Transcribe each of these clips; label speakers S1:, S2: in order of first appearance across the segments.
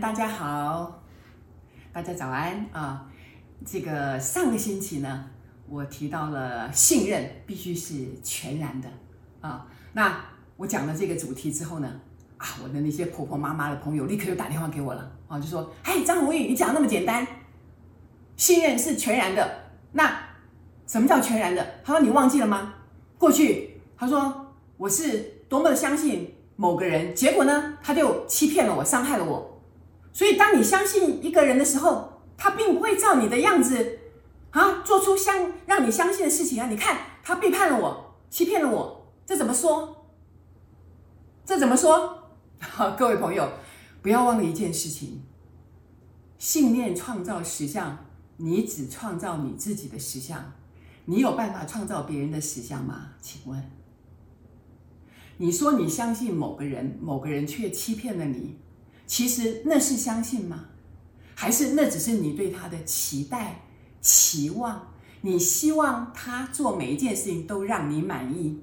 S1: 大家好，大家早安啊！这个上个星期呢，我提到了信任必须是全然的啊。那我讲了这个主题之后呢，啊，我的那些婆婆妈妈的朋友立刻就打电话给我了啊，就说：“哎，张鸿玉，你讲那么简单，信任是全然的。那什么叫全然的？他说你忘记了吗？过去他说我是多么的相信。”某个人，结果呢，他就欺骗了我，伤害了我。所以，当你相信一个人的时候，他并不会照你的样子啊，做出相让你相信的事情啊。你看，他背叛了我，欺骗了我，这怎么说？这怎么说？好，各位朋友，不要忘了一件事情：信念创造实相，你只创造你自己的实相，你有办法创造别人的实相吗？请问？你说你相信某个人，某个人却欺骗了你，其实那是相信吗？还是那只是你对他的期待、期望？你希望他做每一件事情都让你满意？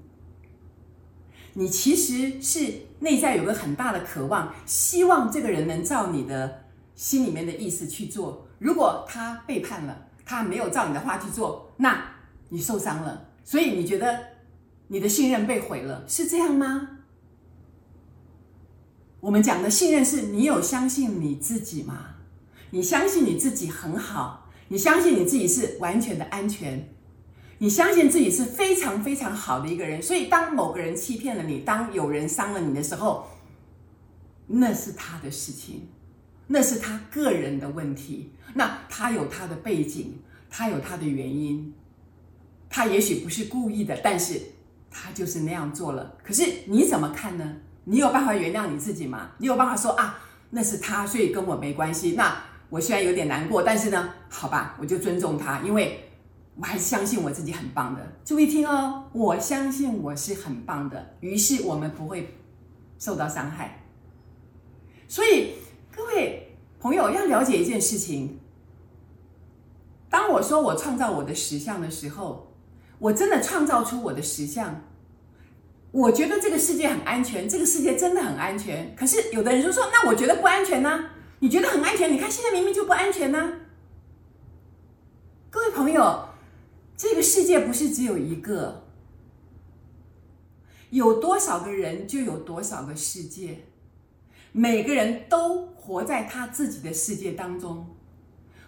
S1: 你其实是内在有个很大的渴望，希望这个人能照你的心里面的意思去做。如果他背叛了，他没有照你的话去做，那你受伤了。所以你觉得？你的信任被毁了，是这样吗？我们讲的信任是你有相信你自己吗？你相信你自己很好，你相信你自己是完全的安全，你相信自己是非常非常好的一个人。所以，当某个人欺骗了你，当有人伤了你的时候，那是他的事情，那是他个人的问题。那他有他的背景，他有他的原因，他也许不是故意的，但是。他就是那样做了，可是你怎么看呢？你有办法原谅你自己吗？你有办法说啊，那是他，所以跟我没关系。那我虽然有点难过，但是呢，好吧，我就尊重他，因为我还是相信我自己很棒的。注意听哦，我相信我是很棒的，于是我们不会受到伤害。所以各位朋友要了解一件事情：当我说我创造我的实相的时候。我真的创造出我的实相，我觉得这个世界很安全，这个世界真的很安全。可是有的人就说：“那我觉得不安全呢？”你觉得很安全，你看现在明明就不安全呢。各位朋友，这个世界不是只有一个，有多少个人就有多少个世界，每个人都活在他自己的世界当中。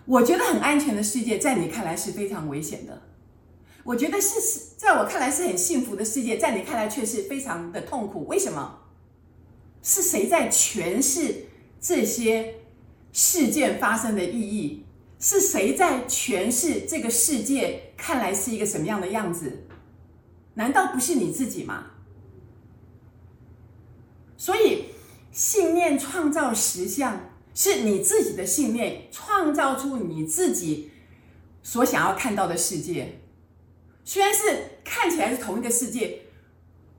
S1: 我觉得很安全的世界，在你看来是非常危险的。我觉得是是，在我看来是很幸福的世界，在你看来却是非常的痛苦。为什么？是谁在诠释这些事件发生的意义？是谁在诠释这个世界看来是一个什么样的样子？难道不是你自己吗？所以，信念创造实相，是你自己的信念创造出你自己所想要看到的世界。虽然是看起来是同一个世界，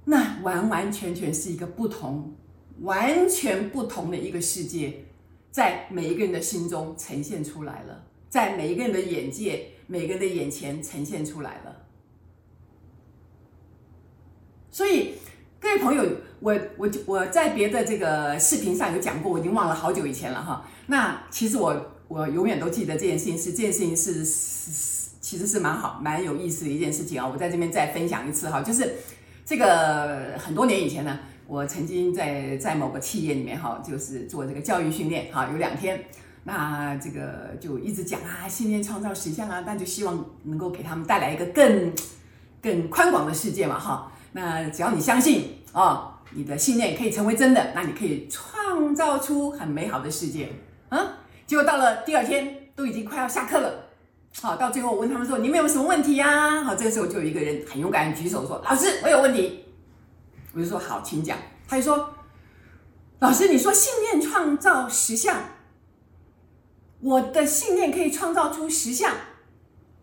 S1: 那完完全全是一个不同、完全不同的一个世界，在每一个人的心中呈现出来了，在每一个人的眼界、每个人的眼前呈现出来了。所以，各位朋友，我我我在别的这个视频上有讲过，我已经忘了好久以前了哈。那其实我我永远都记得这件事情是这件事情是是。其实是蛮好、蛮有意思的一件事情啊！我在这边再分享一次哈，就是这个很多年以前呢，我曾经在在某个企业里面哈，就是做这个教育训练哈，有两天，那这个就一直讲啊，信念创造实相啊，那就希望能够给他们带来一个更更宽广的世界嘛哈。那只要你相信啊，你的信念可以成为真的，那你可以创造出很美好的世界啊。结果到了第二天，都已经快要下课了。好，到最后我问他们说：“你们有什么问题呀？”好，这个时候就有一个人很勇敢举手说：“老师，我有问题。”我就说：“好，请讲。”他就说：“老师，你说信念创造实相，我的信念可以创造出实相。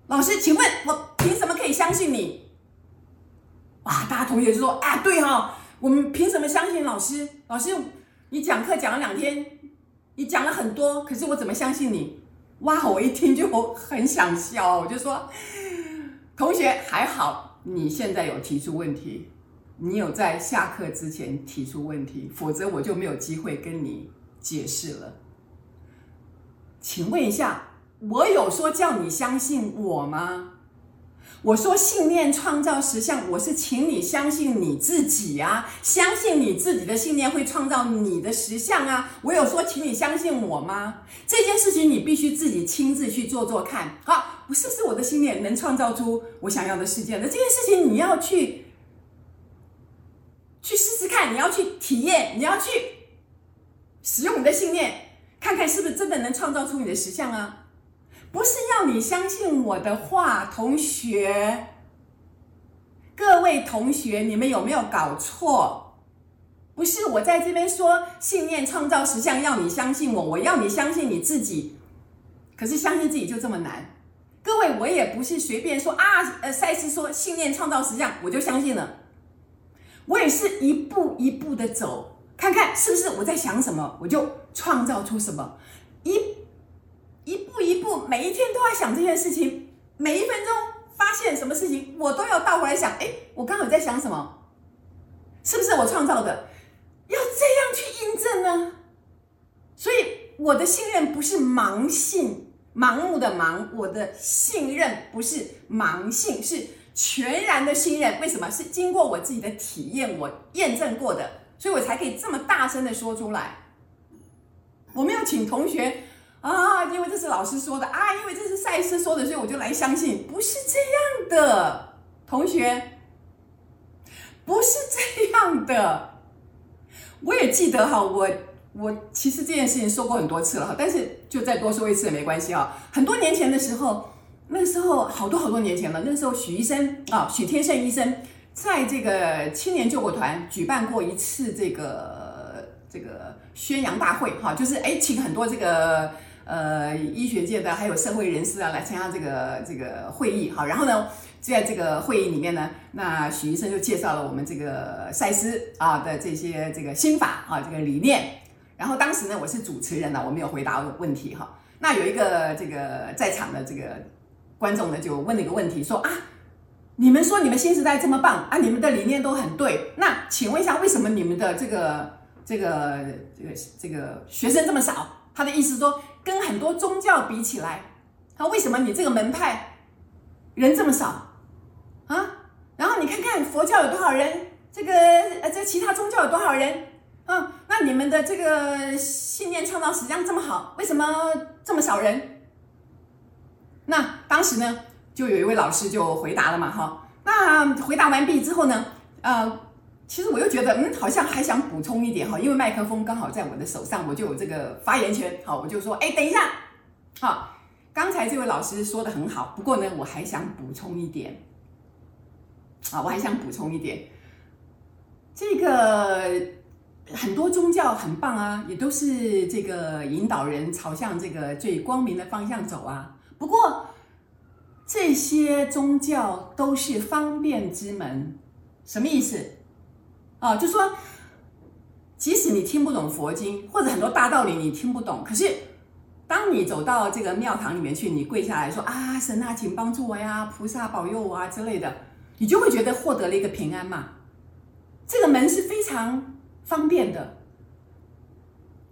S1: 老师，请问我凭什么可以相信你？”哇，大家同学就说：“啊，对哈、哦，我们凭什么相信老师？老师，你讲课讲了两天，你讲了很多，可是我怎么相信你？”哇！我一听就很想笑，我就说：“同学还好，你现在有提出问题，你有在下课之前提出问题，否则我就没有机会跟你解释了。请问一下，我有说叫你相信我吗？我说信念创造实相，我是请你相信你自己啊，相信你自己的信念会创造你的实相啊。我有说请你相信我吗？这件事情你必须自己亲自去做做看。好，我是不是我的信念能创造出我想要的世界？那这件事情你要去去试试看，你要去体验，你要去使用你的信念，看看是不是真的能创造出你的实相啊。不是要你相信我的话，同学，各位同学，你们有没有搞错？不是我在这边说信念创造实相，要你相信我，我要你相信你自己。可是相信自己就这么难？各位，我也不是随便说啊，呃，赛斯说信念创造实相，我就相信了。我也是一步一步的走，看看是不是我在想什么，我就创造出什么。一。一步一步，每一天都在想这件事情，每一分钟发现什么事情，我都要倒回来想。哎，我刚好在想什么？是不是我创造的？要这样去印证呢？所以我的信任不是盲信，盲目的盲。我的信任不是盲信，是全然的信任。为什么？是经过我自己的体验，我验证过的，所以我才可以这么大声的说出来。我们要请同学。啊，因为这是老师说的啊，因为这是赛斯说的，所以我就来相信。不是这样的，同学，不是这样的。我也记得哈，我我其实这件事情说过很多次了哈，但是就再多说一次也没关系啊。很多年前的时候，那时候好多好多年前了，那时候许医生啊，许天胜医生在这个青年救国团举办过一次这个这个宣扬大会哈，就是哎，请很多这个。呃，医学界的还有社会人士啊，来参加这个这个会议，好，然后呢，在这个会议里面呢，那许医生就介绍了我们这个赛斯啊的这些这个心法啊，这个理念。然后当时呢，我是主持人呢，我没有回答问题哈。那有一个这个在场的这个观众呢，就问了一个问题，说啊，你们说你们新时代这么棒啊，你们的理念都很对，那请问一下，为什么你们的这个这个这个这个学生这么少？他的意思说，跟很多宗教比起来，他为什么你这个门派人这么少啊？然后你看看佛教有多少人，这个呃，这其他宗教有多少人啊？那你们的这个信念创造实际上这么好，为什么这么少人？那当时呢，就有一位老师就回答了嘛，哈。那回答完毕之后呢，呃。其实我又觉得，嗯，好像还想补充一点哈，因为麦克风刚好在我的手上，我就有这个发言权。好，我就说，哎，等一下，好，刚才这位老师说的很好，不过呢，我还想补充一点，啊，我还想补充一点，这个很多宗教很棒啊，也都是这个引导人朝向这个最光明的方向走啊。不过这些宗教都是方便之门，什么意思？啊，就说，即使你听不懂佛经，或者很多大道理你听不懂，可是当你走到这个庙堂里面去，你跪下来说啊，神啊，请帮助我呀，菩萨保佑我啊之类的，你就会觉得获得了一个平安嘛。这个门是非常方便的。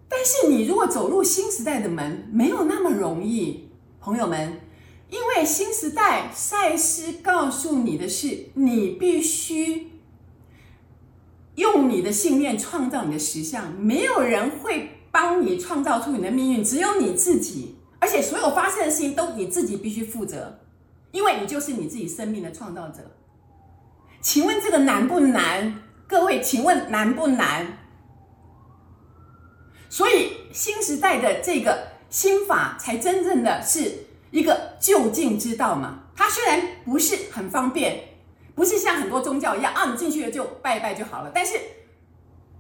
S1: 但是你如果走入新时代的门，没有那么容易，朋友们，因为新时代赛斯告诉你的是，你必须。用你的信念创造你的实相，没有人会帮你创造出你的命运，只有你自己。而且所有发生的事情都你自己必须负责，因为你就是你自己生命的创造者。请问这个难不难？各位，请问难不难？所以新时代的这个心法才真正的是一个究竟之道嘛。它虽然不是很方便。不是像很多宗教一样啊，你进去了就拜拜就好了。但是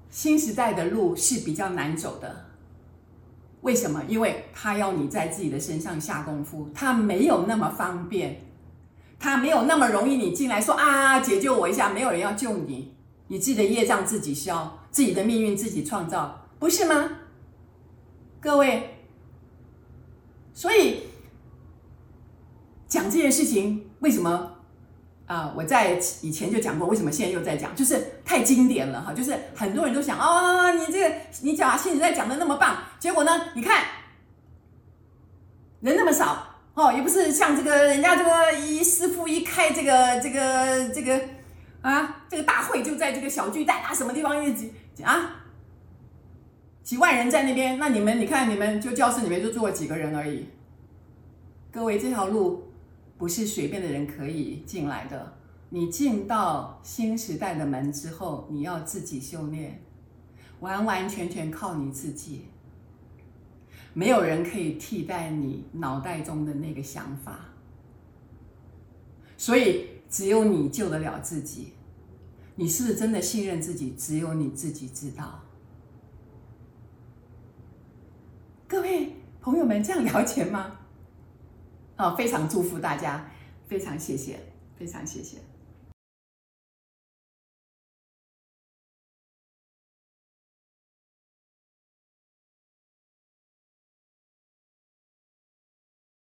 S1: 新时代的路是比较难走的，为什么？因为他要你在自己的身上下功夫，他没有那么方便，他没有那么容易。你进来说啊，解救我一下，没有人要救你，你自己的业障自己消，自己的命运自己创造，不是吗？各位，所以讲这件事情，为什么？啊、我在以前就讲过，为什么现在又在讲？就是太经典了哈，就是很多人都想哦，你这个你讲新时代讲的那么棒，结果呢，你看人那么少哦，也不是像这个人家这个一师傅一开这个这个这个啊，这个大会就在这个小巨蛋啊什么地方一几啊几万人在那边，那你们你看你们就教室里面就坐了几个人而已。各位，这条路不是随便的人可以进来的。你进到新时代的门之后，你要自己修炼，完完全全靠你自己。没有人可以替代你脑袋中的那个想法，所以只有你救得了自己。你是不是真的信任自己？只有你自己知道。各位朋友们，这样了解吗？啊，非常祝福大家，非常谢谢，非常谢谢。